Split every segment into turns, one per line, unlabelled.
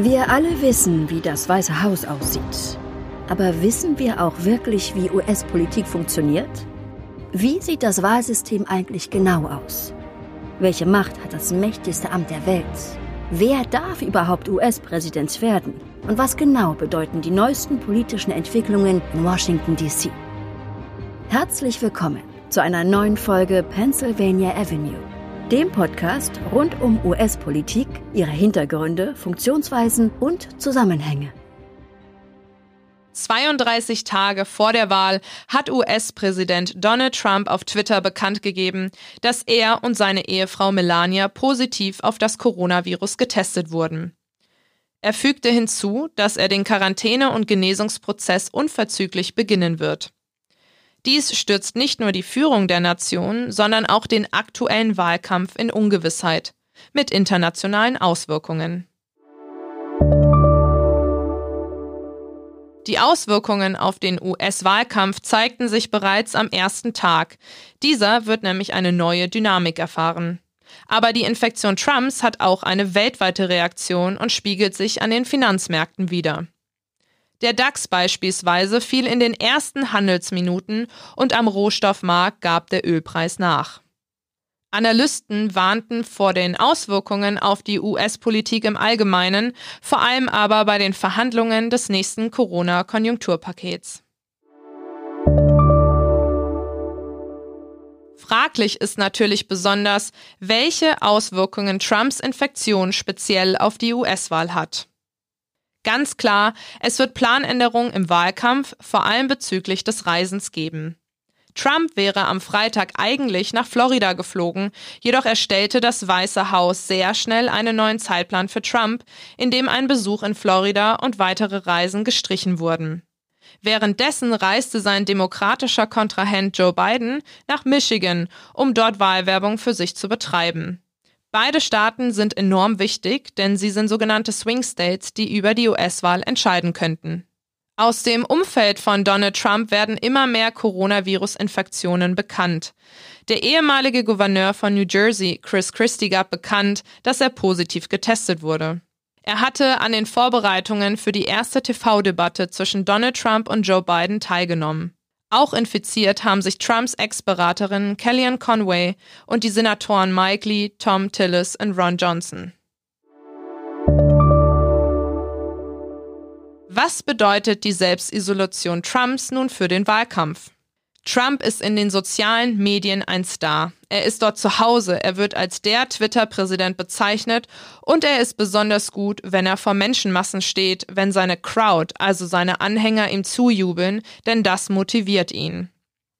Wir alle wissen, wie das Weiße Haus aussieht. Aber wissen wir auch wirklich, wie US-Politik funktioniert? Wie sieht das Wahlsystem eigentlich genau aus? Welche Macht hat das mächtigste Amt der Welt? Wer darf überhaupt US-Präsident werden? Und was genau bedeuten die neuesten politischen Entwicklungen in Washington, D.C.? Herzlich willkommen zu einer neuen Folge Pennsylvania Avenue dem Podcast rund um US-Politik, ihre Hintergründe, Funktionsweisen und Zusammenhänge.
32 Tage vor der Wahl hat US-Präsident Donald Trump auf Twitter bekannt gegeben, dass er und seine Ehefrau Melania positiv auf das Coronavirus getestet wurden. Er fügte hinzu, dass er den Quarantäne- und Genesungsprozess unverzüglich beginnen wird. Dies stürzt nicht nur die Führung der Nation, sondern auch den aktuellen Wahlkampf in Ungewissheit mit internationalen Auswirkungen. Die Auswirkungen auf den US-Wahlkampf zeigten sich bereits am ersten Tag. Dieser wird nämlich eine neue Dynamik erfahren. Aber die Infektion Trumps hat auch eine weltweite Reaktion und spiegelt sich an den Finanzmärkten wider. Der DAX beispielsweise fiel in den ersten Handelsminuten und am Rohstoffmarkt gab der Ölpreis nach. Analysten warnten vor den Auswirkungen auf die US-Politik im Allgemeinen, vor allem aber bei den Verhandlungen des nächsten Corona-Konjunkturpakets. Fraglich ist natürlich besonders, welche Auswirkungen Trumps Infektion speziell auf die US-Wahl hat. Ganz klar, es wird Planänderungen im Wahlkampf, vor allem bezüglich des Reisens geben. Trump wäre am Freitag eigentlich nach Florida geflogen, jedoch erstellte das Weiße Haus sehr schnell einen neuen Zeitplan für Trump, in dem ein Besuch in Florida und weitere Reisen gestrichen wurden. Währenddessen reiste sein demokratischer Kontrahent Joe Biden nach Michigan, um dort Wahlwerbung für sich zu betreiben. Beide Staaten sind enorm wichtig, denn sie sind sogenannte Swing States, die über die US-Wahl entscheiden könnten. Aus dem Umfeld von Donald Trump werden immer mehr Coronavirus-Infektionen bekannt. Der ehemalige Gouverneur von New Jersey, Chris Christie, gab bekannt, dass er positiv getestet wurde. Er hatte an den Vorbereitungen für die erste TV-Debatte zwischen Donald Trump und Joe Biden teilgenommen. Auch infiziert haben sich Trumps Ex-Beraterin Kellyanne Conway und die Senatoren Mike Lee, Tom Tillis und Ron Johnson. Was bedeutet die Selbstisolation Trumps nun für den Wahlkampf? Trump ist in den sozialen Medien ein Star. Er ist dort zu Hause, er wird als der Twitter-Präsident bezeichnet und er ist besonders gut, wenn er vor Menschenmassen steht, wenn seine Crowd, also seine Anhänger ihm zujubeln, denn das motiviert ihn.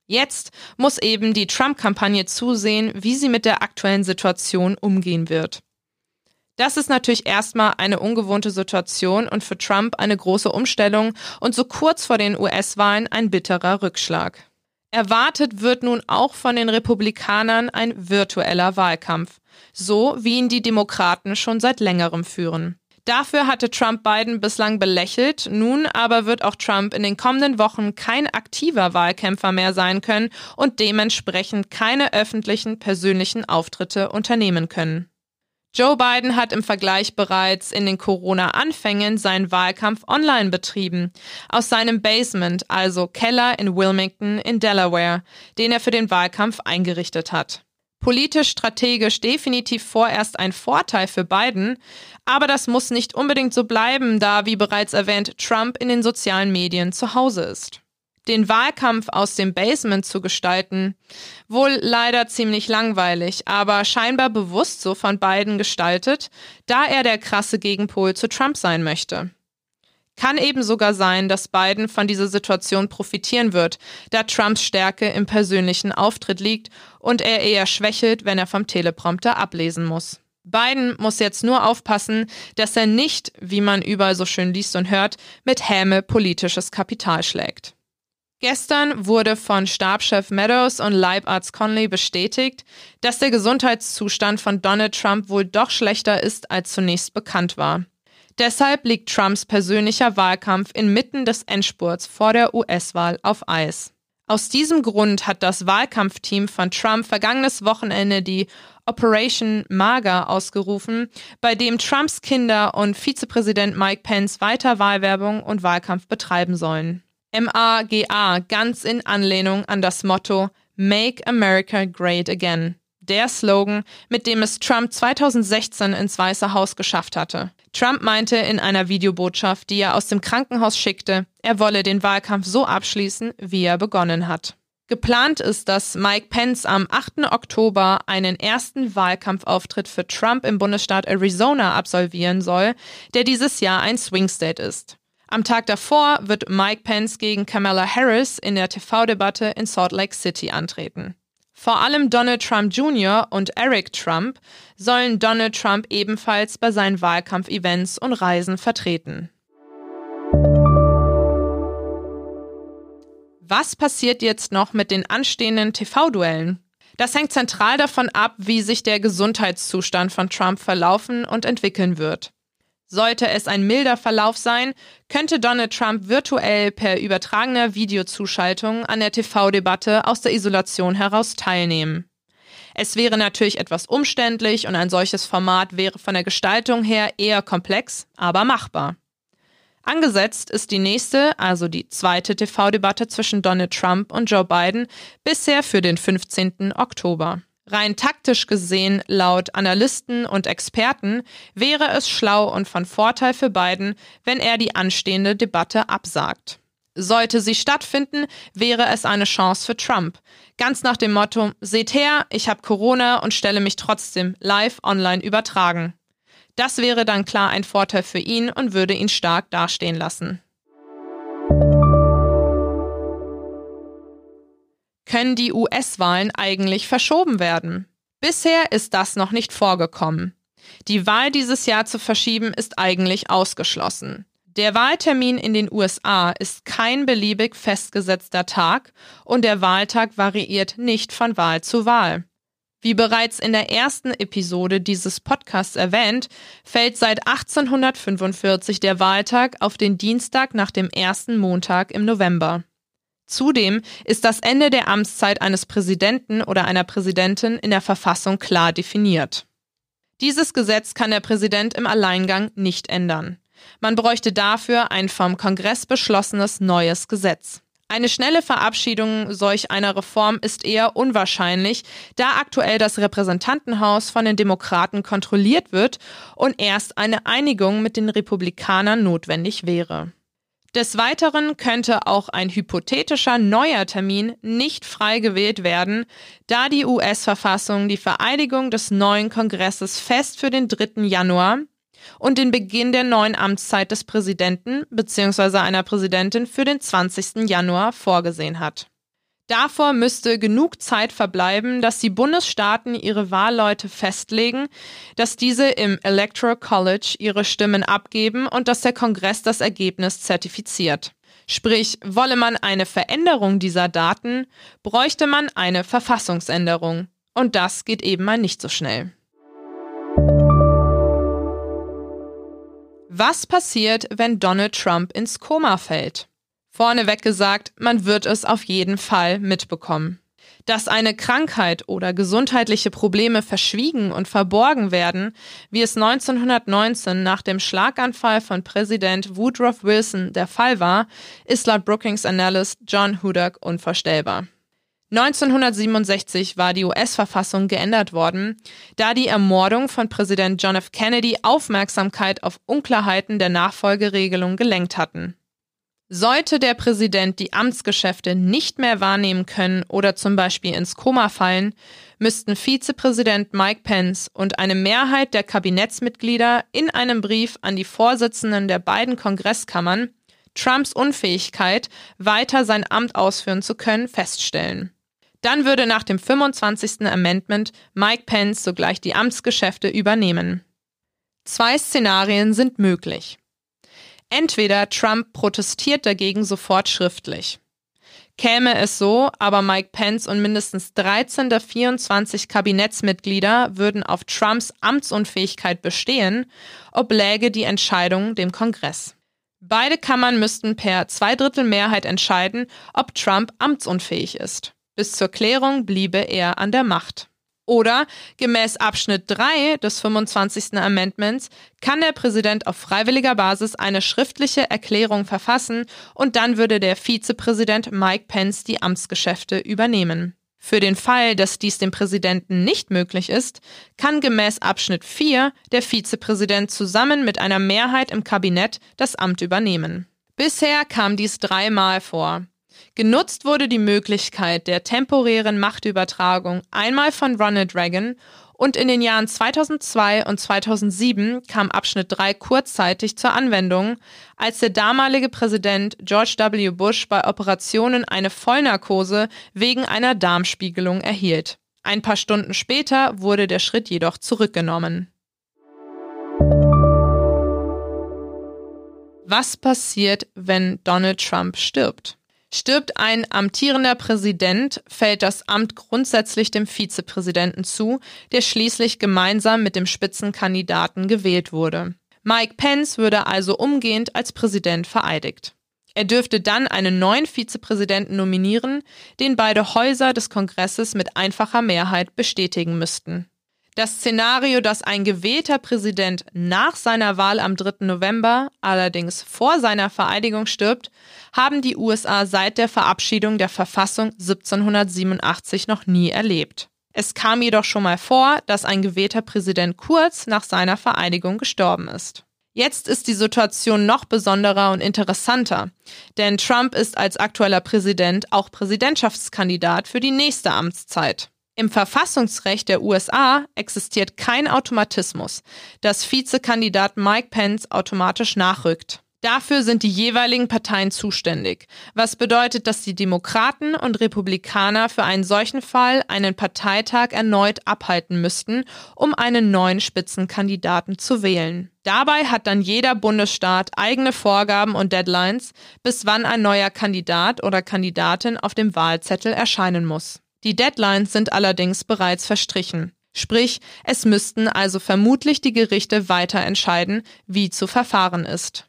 Jetzt muss eben die Trump-Kampagne zusehen, wie sie mit der aktuellen Situation umgehen wird. Das ist natürlich erstmal eine ungewohnte Situation und für Trump eine große Umstellung und so kurz vor den US-Wahlen ein bitterer Rückschlag. Erwartet wird nun auch von den Republikanern ein virtueller Wahlkampf, so wie ihn die Demokraten schon seit längerem führen. Dafür hatte Trump Biden bislang belächelt, nun aber wird auch Trump in den kommenden Wochen kein aktiver Wahlkämpfer mehr sein können und dementsprechend keine öffentlichen persönlichen Auftritte unternehmen können. Joe Biden hat im Vergleich bereits in den Corona-Anfängen seinen Wahlkampf online betrieben, aus seinem Basement, also Keller in Wilmington in Delaware, den er für den Wahlkampf eingerichtet hat. Politisch strategisch definitiv vorerst ein Vorteil für Biden, aber das muss nicht unbedingt so bleiben, da, wie bereits erwähnt, Trump in den sozialen Medien zu Hause ist den Wahlkampf aus dem Basement zu gestalten. Wohl leider ziemlich langweilig, aber scheinbar bewusst so von Biden gestaltet, da er der krasse Gegenpol zu Trump sein möchte. Kann eben sogar sein, dass Biden von dieser Situation profitieren wird, da Trumps Stärke im persönlichen Auftritt liegt und er eher schwächelt, wenn er vom Teleprompter ablesen muss. Biden muss jetzt nur aufpassen, dass er nicht, wie man überall so schön liest und hört, mit Häme politisches Kapital schlägt. Gestern wurde von Stabschef Meadows und Leibarzt Conley bestätigt, dass der Gesundheitszustand von Donald Trump wohl doch schlechter ist, als zunächst bekannt war. Deshalb liegt Trumps persönlicher Wahlkampf inmitten des Endspurts vor der US-Wahl auf Eis. Aus diesem Grund hat das Wahlkampfteam von Trump vergangenes Wochenende die Operation MAGA ausgerufen, bei dem Trumps Kinder und Vizepräsident Mike Pence weiter Wahlwerbung und Wahlkampf betreiben sollen. MAGA ganz in Anlehnung an das Motto Make America Great Again der Slogan, mit dem es Trump 2016 ins Weiße Haus geschafft hatte. Trump meinte in einer Videobotschaft, die er aus dem Krankenhaus schickte, er wolle den Wahlkampf so abschließen, wie er begonnen hat. Geplant ist, dass Mike Pence am 8. Oktober einen ersten Wahlkampfauftritt für Trump im Bundesstaat Arizona absolvieren soll, der dieses Jahr ein Swing State ist. Am Tag davor wird Mike Pence gegen Kamala Harris in der TV-Debatte in Salt Lake City antreten. Vor allem Donald Trump Jr. und Eric Trump sollen Donald Trump ebenfalls bei seinen Wahlkampfevents und Reisen vertreten. Was passiert jetzt noch mit den anstehenden TV-Duellen? Das hängt zentral davon ab, wie sich der Gesundheitszustand von Trump verlaufen und entwickeln wird. Sollte es ein milder Verlauf sein, könnte Donald Trump virtuell per übertragener Videozuschaltung an der TV-Debatte aus der Isolation heraus teilnehmen. Es wäre natürlich etwas umständlich und ein solches Format wäre von der Gestaltung her eher komplex, aber machbar. Angesetzt ist die nächste, also die zweite TV-Debatte zwischen Donald Trump und Joe Biden, bisher für den 15. Oktober. Rein taktisch gesehen, laut Analysten und Experten, wäre es schlau und von Vorteil für Biden, wenn er die anstehende Debatte absagt. Sollte sie stattfinden, wäre es eine Chance für Trump. Ganz nach dem Motto, seht her, ich habe Corona und stelle mich trotzdem live online übertragen. Das wäre dann klar ein Vorteil für ihn und würde ihn stark dastehen lassen. Können die US-Wahlen eigentlich verschoben werden. Bisher ist das noch nicht vorgekommen. Die Wahl dieses Jahr zu verschieben ist eigentlich ausgeschlossen. Der Wahltermin in den USA ist kein beliebig festgesetzter Tag und der Wahltag variiert nicht von Wahl zu Wahl. Wie bereits in der ersten Episode dieses Podcasts erwähnt, fällt seit 1845 der Wahltag auf den Dienstag nach dem ersten Montag im November. Zudem ist das Ende der Amtszeit eines Präsidenten oder einer Präsidentin in der Verfassung klar definiert. Dieses Gesetz kann der Präsident im Alleingang nicht ändern. Man bräuchte dafür ein vom Kongress beschlossenes neues Gesetz. Eine schnelle Verabschiedung solch einer Reform ist eher unwahrscheinlich, da aktuell das Repräsentantenhaus von den Demokraten kontrolliert wird und erst eine Einigung mit den Republikanern notwendig wäre. Des Weiteren könnte auch ein hypothetischer neuer Termin nicht frei gewählt werden, da die US-Verfassung die Vereidigung des neuen Kongresses fest für den 3. Januar und den Beginn der neuen Amtszeit des Präsidenten bzw. einer Präsidentin für den 20. Januar vorgesehen hat. Davor müsste genug Zeit verbleiben, dass die Bundesstaaten ihre Wahlleute festlegen, dass diese im Electoral College ihre Stimmen abgeben und dass der Kongress das Ergebnis zertifiziert. Sprich, wolle man eine Veränderung dieser Daten, bräuchte man eine Verfassungsänderung. Und das geht eben mal nicht so schnell. Was passiert, wenn Donald Trump ins Koma fällt? Vorneweg gesagt, man wird es auf jeden Fall mitbekommen. Dass eine Krankheit oder gesundheitliche Probleme verschwiegen und verborgen werden, wie es 1919 nach dem Schlaganfall von Präsident Woodrow Wilson der Fall war, ist laut Brookings Analyst John Hudak unvorstellbar. 1967 war die US-Verfassung geändert worden, da die Ermordung von Präsident John F. Kennedy Aufmerksamkeit auf Unklarheiten der Nachfolgeregelung gelenkt hatten. Sollte der Präsident die Amtsgeschäfte nicht mehr wahrnehmen können oder zum Beispiel ins Koma fallen, müssten Vizepräsident Mike Pence und eine Mehrheit der Kabinettsmitglieder in einem Brief an die Vorsitzenden der beiden Kongresskammern Trumps Unfähigkeit, weiter sein Amt ausführen zu können, feststellen. Dann würde nach dem 25. Amendment Mike Pence sogleich die Amtsgeschäfte übernehmen. Zwei Szenarien sind möglich. Entweder Trump protestiert dagegen sofort schriftlich. Käme es so, aber Mike Pence und mindestens 13 der 24 Kabinettsmitglieder würden auf Trumps Amtsunfähigkeit bestehen, obläge die Entscheidung dem Kongress. Beide Kammern müssten per Zweidrittelmehrheit entscheiden, ob Trump amtsunfähig ist. Bis zur Klärung bliebe er an der Macht. Oder gemäß Abschnitt 3 des 25. Amendments kann der Präsident auf freiwilliger Basis eine schriftliche Erklärung verfassen und dann würde der Vizepräsident Mike Pence die Amtsgeschäfte übernehmen. Für den Fall, dass dies dem Präsidenten nicht möglich ist, kann gemäß Abschnitt 4 der Vizepräsident zusammen mit einer Mehrheit im Kabinett das Amt übernehmen. Bisher kam dies dreimal vor. Genutzt wurde die Möglichkeit der temporären Machtübertragung einmal von Ronald Reagan und in den Jahren 2002 und 2007 kam Abschnitt 3 kurzzeitig zur Anwendung, als der damalige Präsident George W. Bush bei Operationen eine Vollnarkose wegen einer Darmspiegelung erhielt. Ein paar Stunden später wurde der Schritt jedoch zurückgenommen. Was passiert, wenn Donald Trump stirbt? Stirbt ein amtierender Präsident, fällt das Amt grundsätzlich dem Vizepräsidenten zu, der schließlich gemeinsam mit dem Spitzenkandidaten gewählt wurde. Mike Pence würde also umgehend als Präsident vereidigt. Er dürfte dann einen neuen Vizepräsidenten nominieren, den beide Häuser des Kongresses mit einfacher Mehrheit bestätigen müssten. Das Szenario, dass ein gewählter Präsident nach seiner Wahl am 3. November, allerdings vor seiner Vereidigung stirbt, haben die USA seit der Verabschiedung der Verfassung 1787 noch nie erlebt. Es kam jedoch schon mal vor, dass ein gewählter Präsident kurz nach seiner Vereidigung gestorben ist. Jetzt ist die Situation noch besonderer und interessanter, denn Trump ist als aktueller Präsident auch Präsidentschaftskandidat für die nächste Amtszeit. Im Verfassungsrecht der USA existiert kein Automatismus, dass Vizekandidat Mike Pence automatisch nachrückt. Dafür sind die jeweiligen Parteien zuständig, was bedeutet, dass die Demokraten und Republikaner für einen solchen Fall einen Parteitag erneut abhalten müssten, um einen neuen Spitzenkandidaten zu wählen. Dabei hat dann jeder Bundesstaat eigene Vorgaben und Deadlines, bis wann ein neuer Kandidat oder Kandidatin auf dem Wahlzettel erscheinen muss. Die Deadlines sind allerdings bereits verstrichen. Sprich, es müssten also vermutlich die Gerichte weiter entscheiden, wie zu verfahren ist.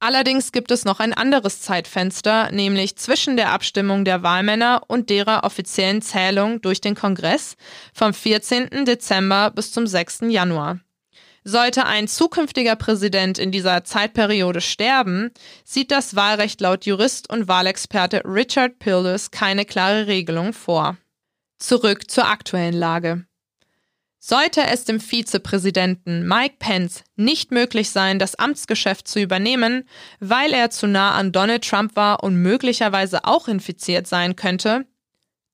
Allerdings gibt es noch ein anderes Zeitfenster, nämlich zwischen der Abstimmung der Wahlmänner und derer offiziellen Zählung durch den Kongress vom 14. Dezember bis zum 6. Januar. Sollte ein zukünftiger Präsident in dieser Zeitperiode sterben, sieht das Wahlrecht laut Jurist und Wahlexperte Richard Pildes keine klare Regelung vor. Zurück zur aktuellen Lage. Sollte es dem Vizepräsidenten Mike Pence nicht möglich sein, das Amtsgeschäft zu übernehmen, weil er zu nah an Donald Trump war und möglicherweise auch infiziert sein könnte,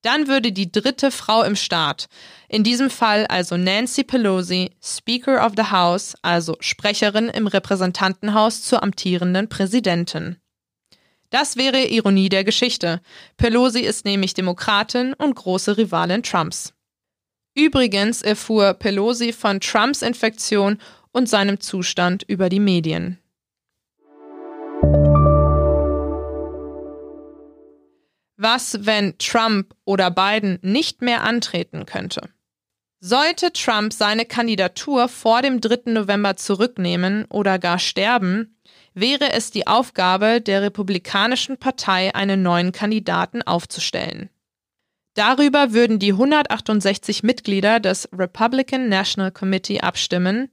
dann würde die dritte Frau im Staat, in diesem Fall also Nancy Pelosi, Speaker of the House, also Sprecherin im Repräsentantenhaus zur amtierenden Präsidentin. Das wäre Ironie der Geschichte. Pelosi ist nämlich Demokratin und große Rivalin Trumps. Übrigens erfuhr Pelosi von Trumps Infektion und seinem Zustand über die Medien. Was, wenn Trump oder Biden nicht mehr antreten könnte? Sollte Trump seine Kandidatur vor dem 3. November zurücknehmen oder gar sterben, wäre es die Aufgabe der Republikanischen Partei, einen neuen Kandidaten aufzustellen. Darüber würden die 168 Mitglieder des Republican National Committee abstimmen.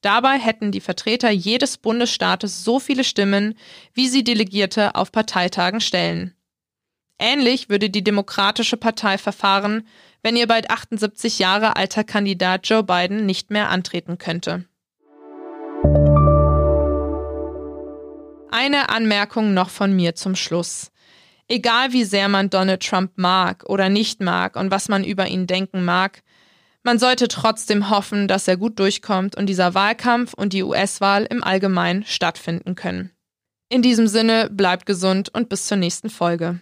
Dabei hätten die Vertreter jedes Bundesstaates so viele Stimmen, wie sie Delegierte auf Parteitagen stellen. Ähnlich würde die Demokratische Partei verfahren, wenn ihr bald 78 Jahre alter Kandidat Joe Biden nicht mehr antreten könnte. Eine Anmerkung noch von mir zum Schluss. Egal wie sehr man Donald Trump mag oder nicht mag und was man über ihn denken mag, man sollte trotzdem hoffen, dass er gut durchkommt und dieser Wahlkampf und die US-Wahl im Allgemeinen stattfinden können. In diesem Sinne, bleibt gesund und bis zur nächsten Folge.